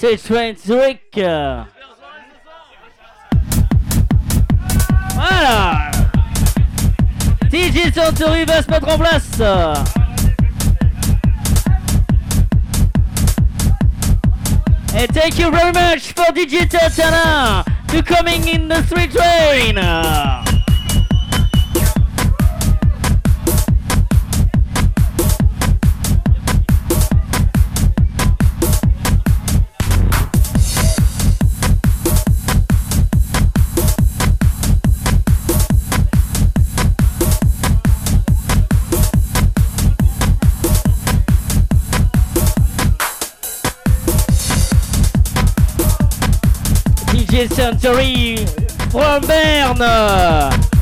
C'est Train Zurich. Voilà. DJ Santori va se mettre en place. And thank you very much for DJ Tatana to coming in the street train. Century from Berne.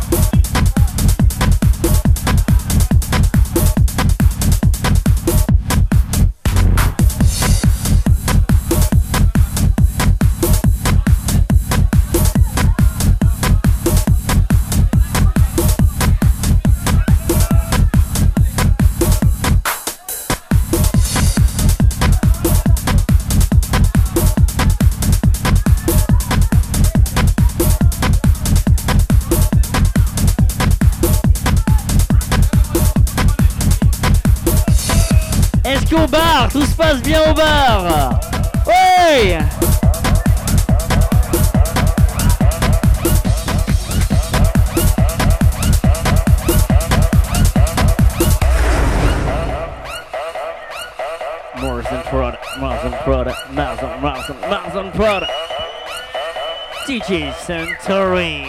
Centauri.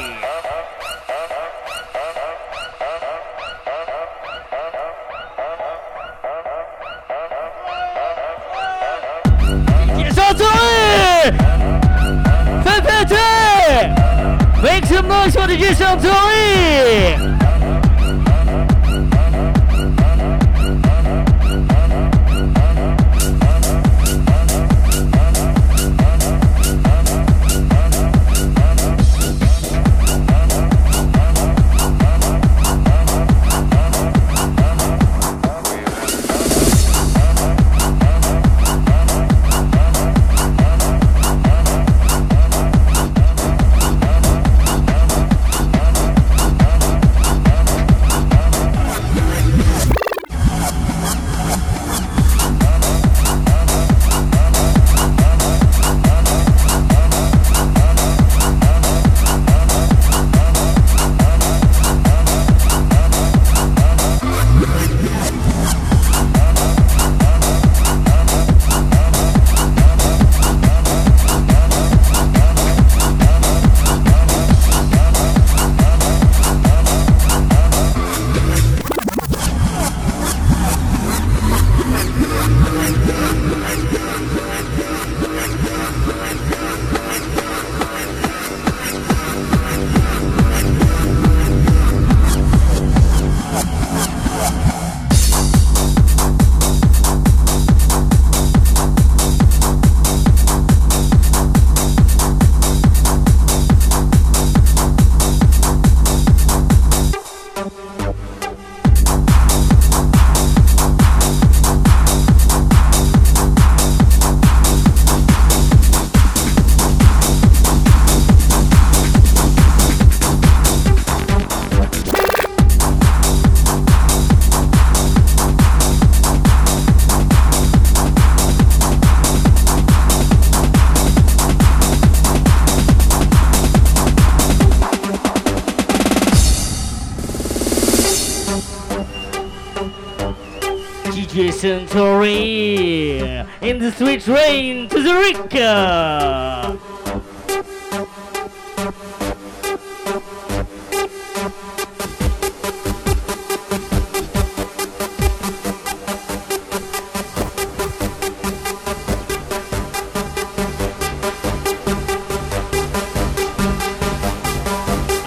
Make some noise for Centauri! Centauri in the sweet train to Zurich.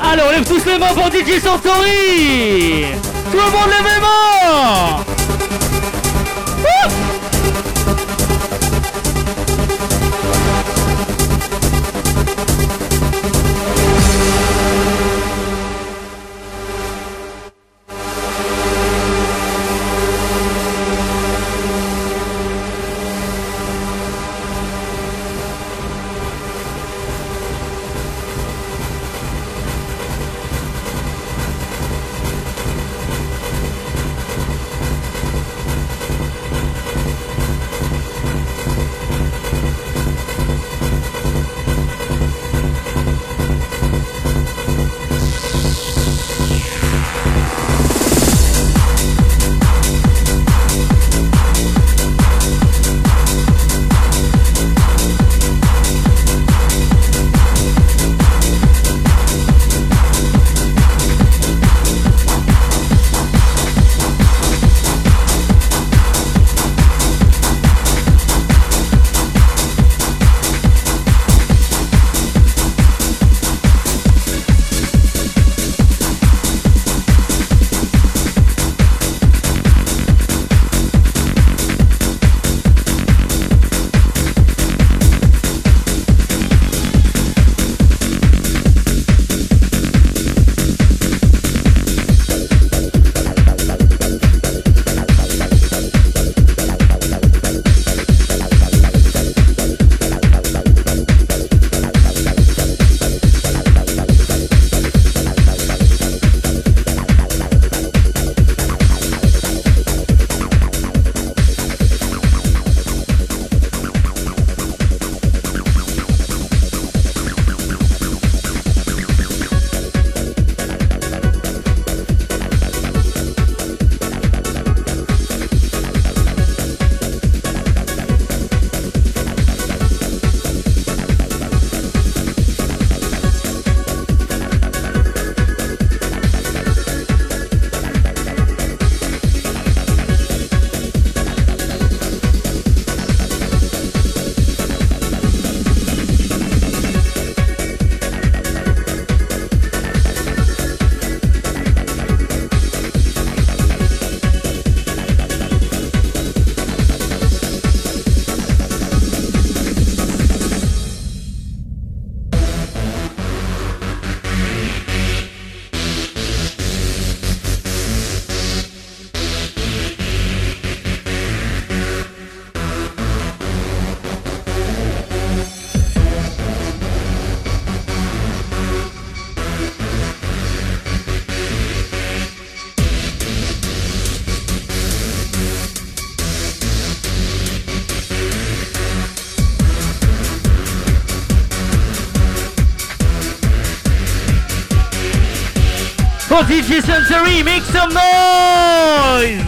Alors, lève tous les mains pour DJ Centauri Tout le monde les mains DJ Sensory, make some noise!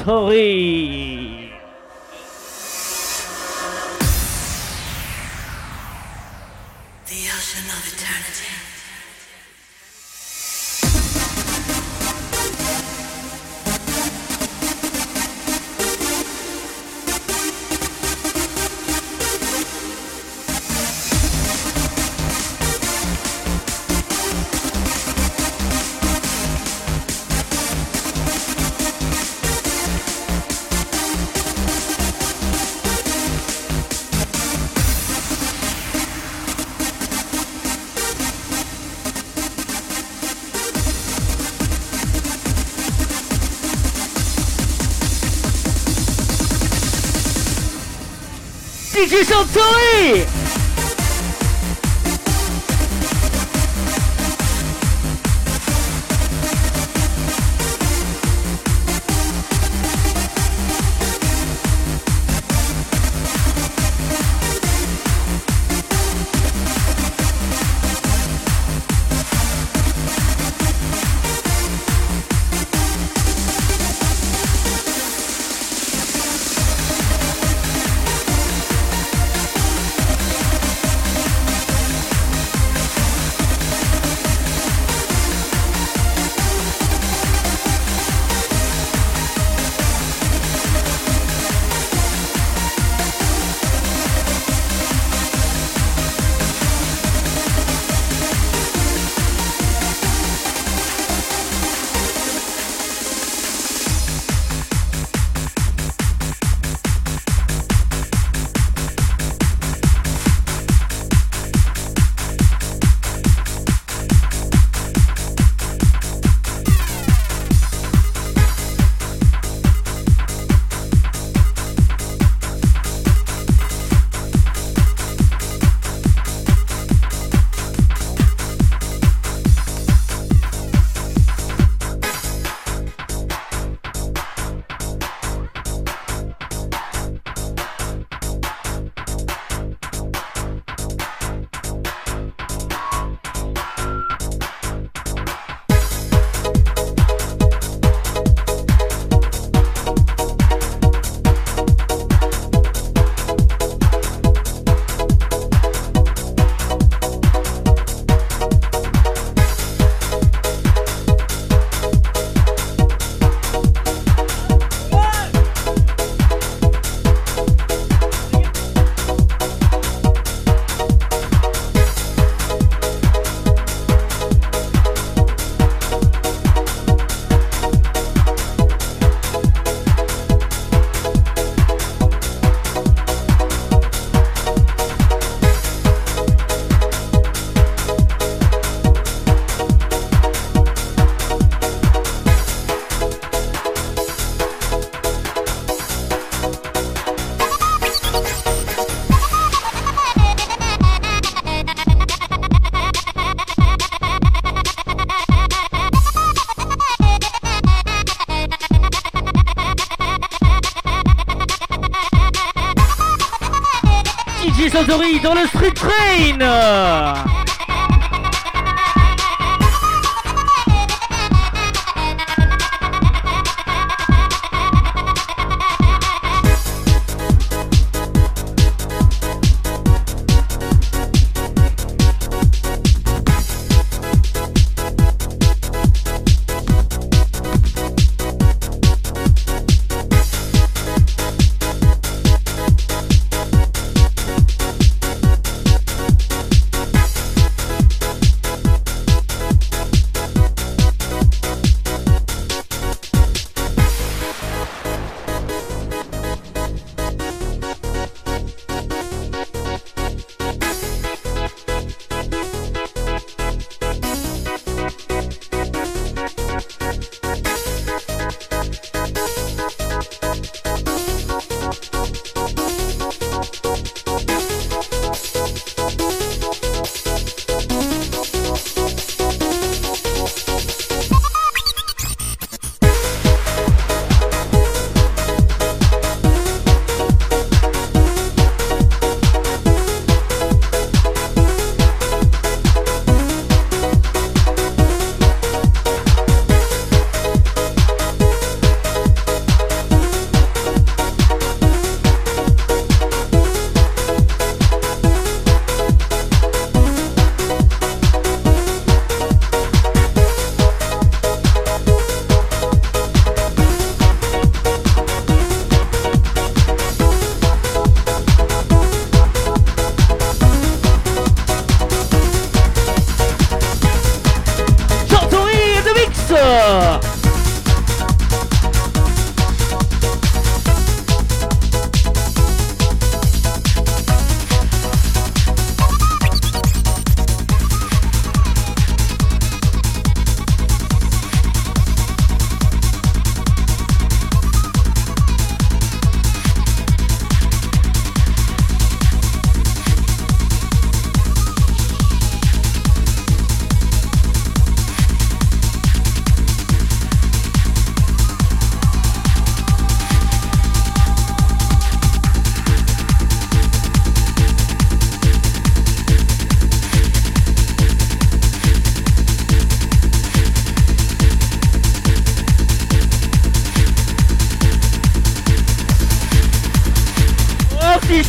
DJ Santori! Santori dans le Street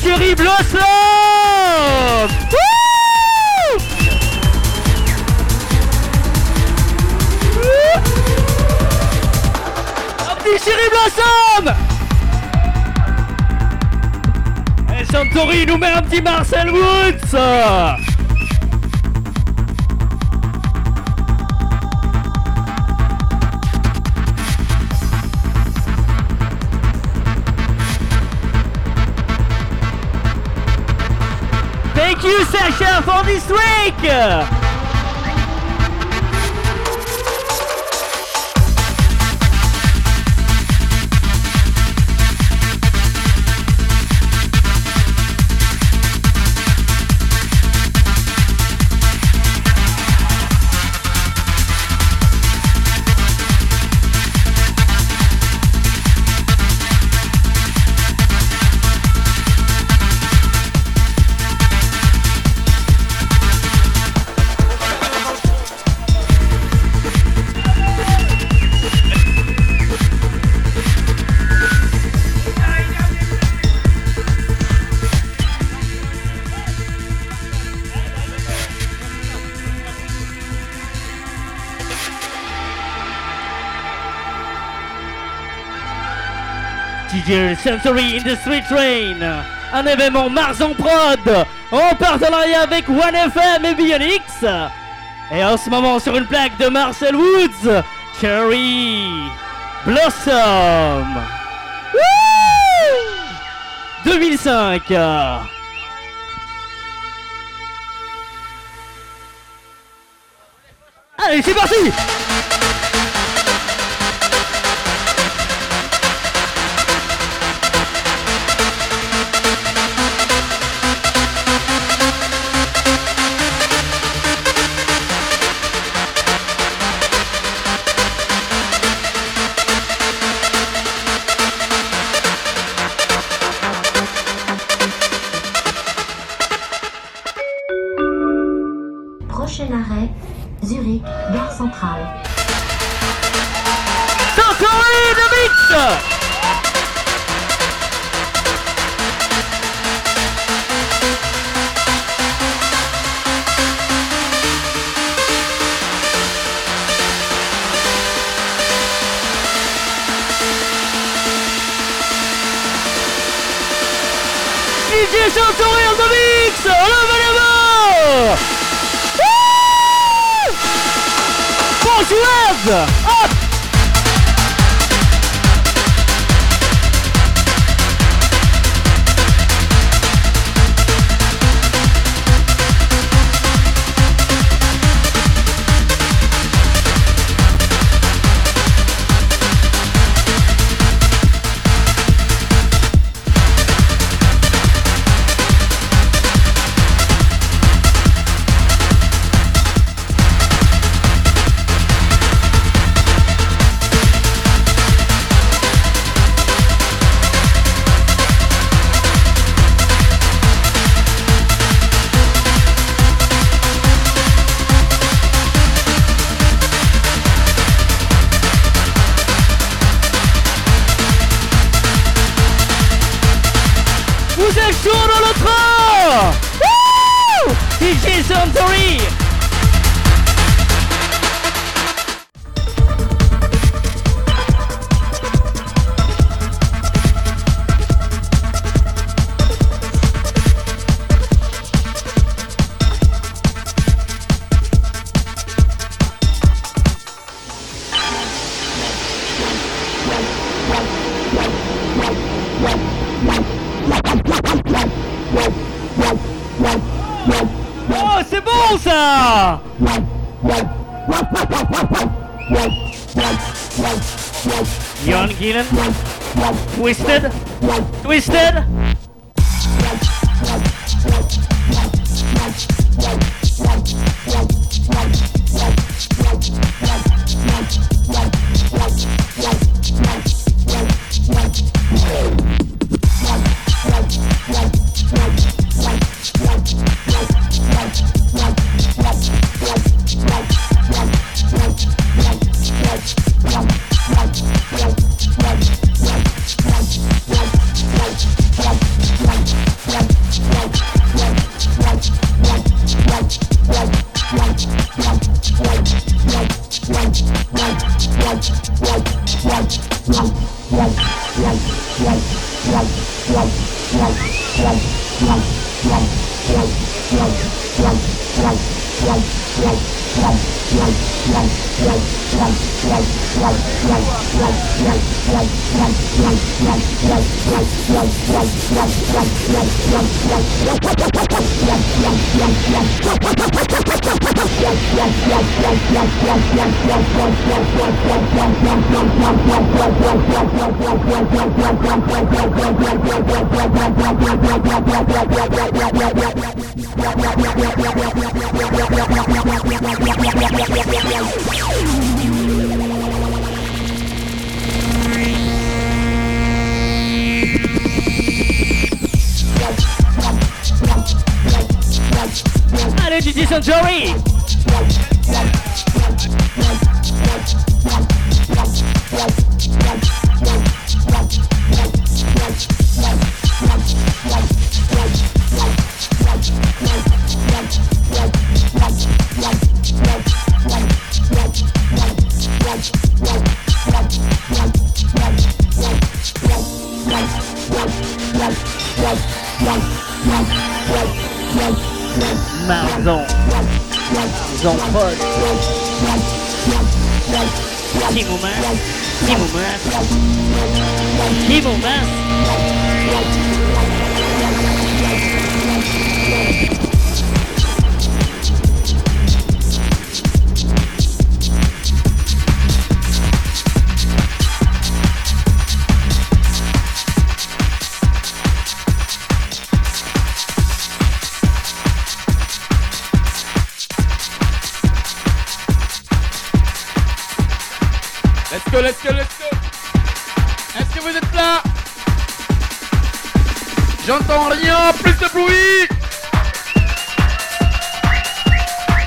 Thierry Blossom. Un Petit Thierry Blossom. Et Santori nous met un petit Marcel Woods. Sensory in the Street Train, un événement Mars en prod, en partenariat avec OneFM et Bionix. Et en ce moment sur une plaque de Marcel Woods, Cherry Blossom. Woo 2005. Allez, c'est parti Yon Keenan. Twisted. Twisted. Est-ce que vous êtes là? J'entends rien, plus de bruit.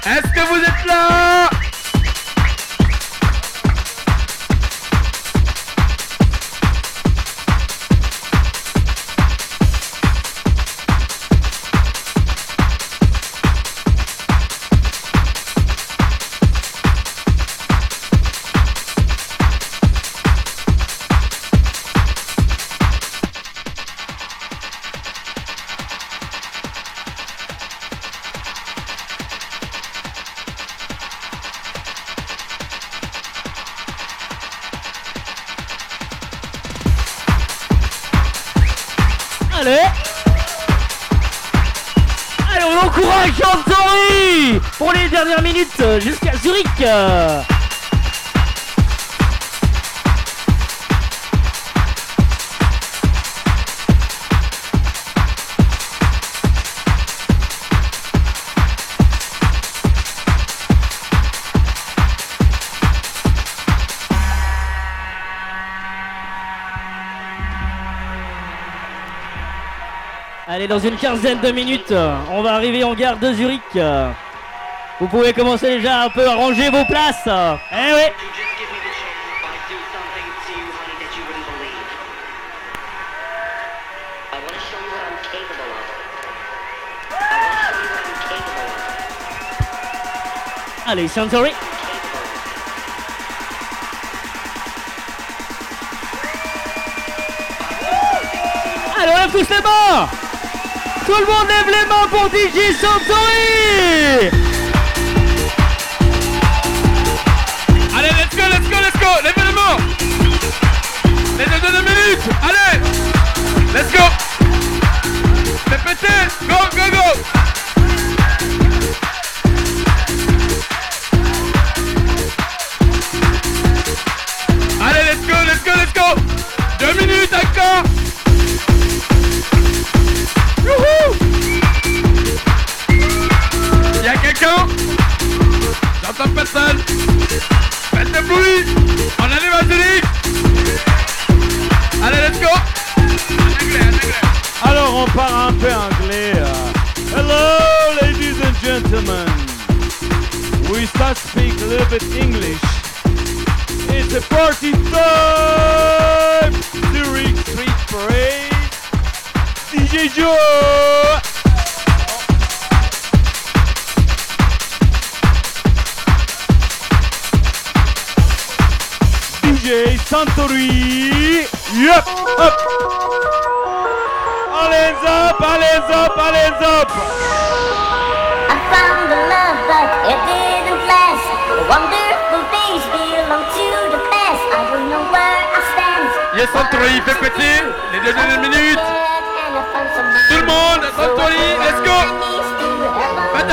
Est-ce que vous êtes là? Allez, dans une quinzaine de minutes, on va arriver en gare de Zurich. Vous pouvez commencer déjà un peu à ranger vos places. Eh oui. Allez, Sensory. Allez, on lève tous les bords tout le monde lève les mains pour DJ Santori Allez, let's go, let's go, let's go. Lève les mains. Les deux, dernières minutes. Allez Let's go. Répétez, Go, go, go. Et Santori fait péter les deux dernières minutes. Tout le monde, Santori, let's go. Faites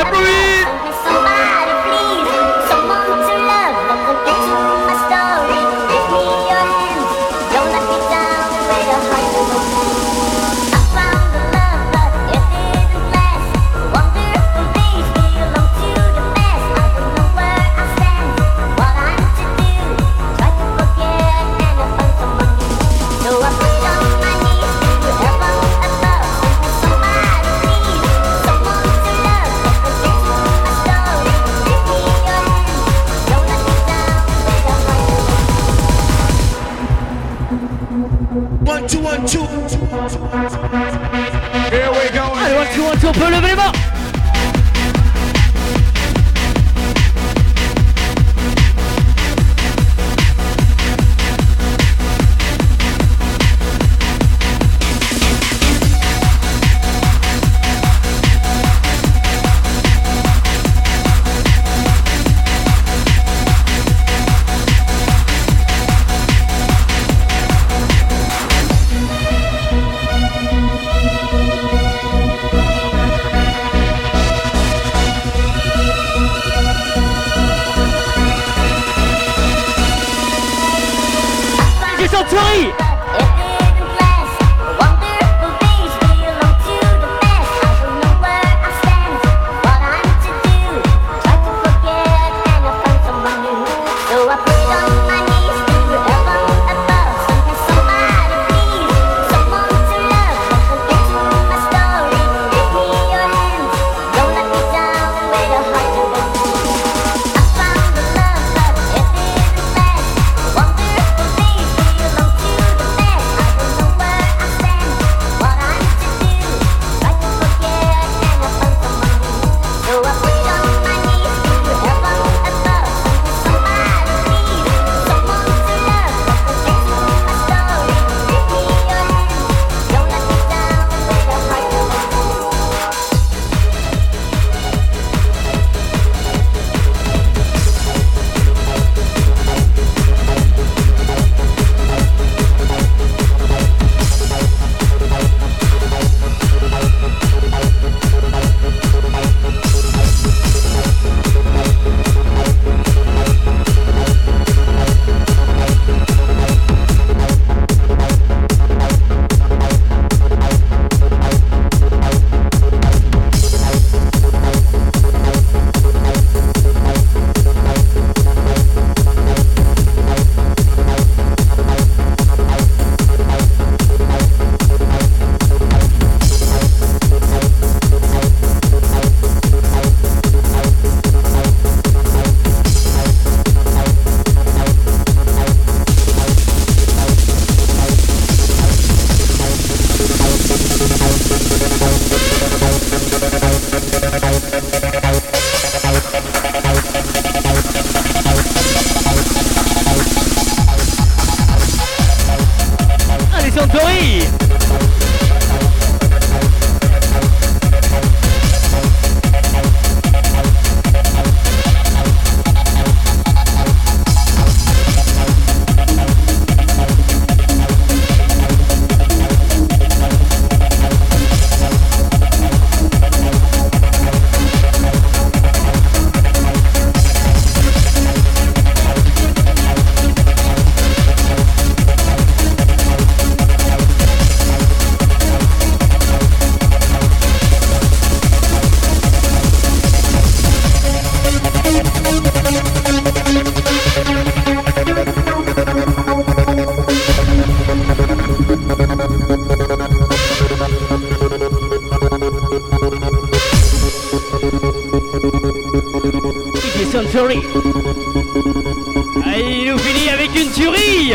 Allez, il nous finit avec une tuerie.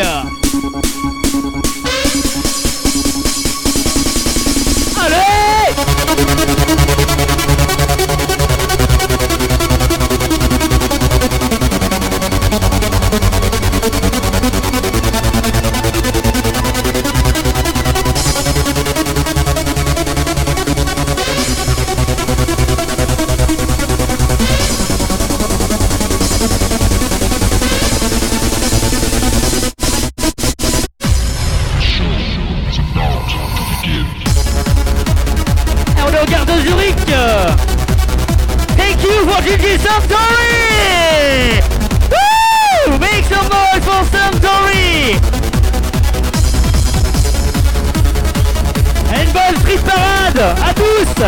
à tous.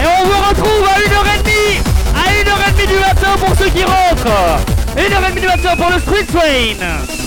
Et on vous retrouve à 1h30 À 1h30 du matin pour ceux qui rentrent. 1h30 du matin pour le Street Train.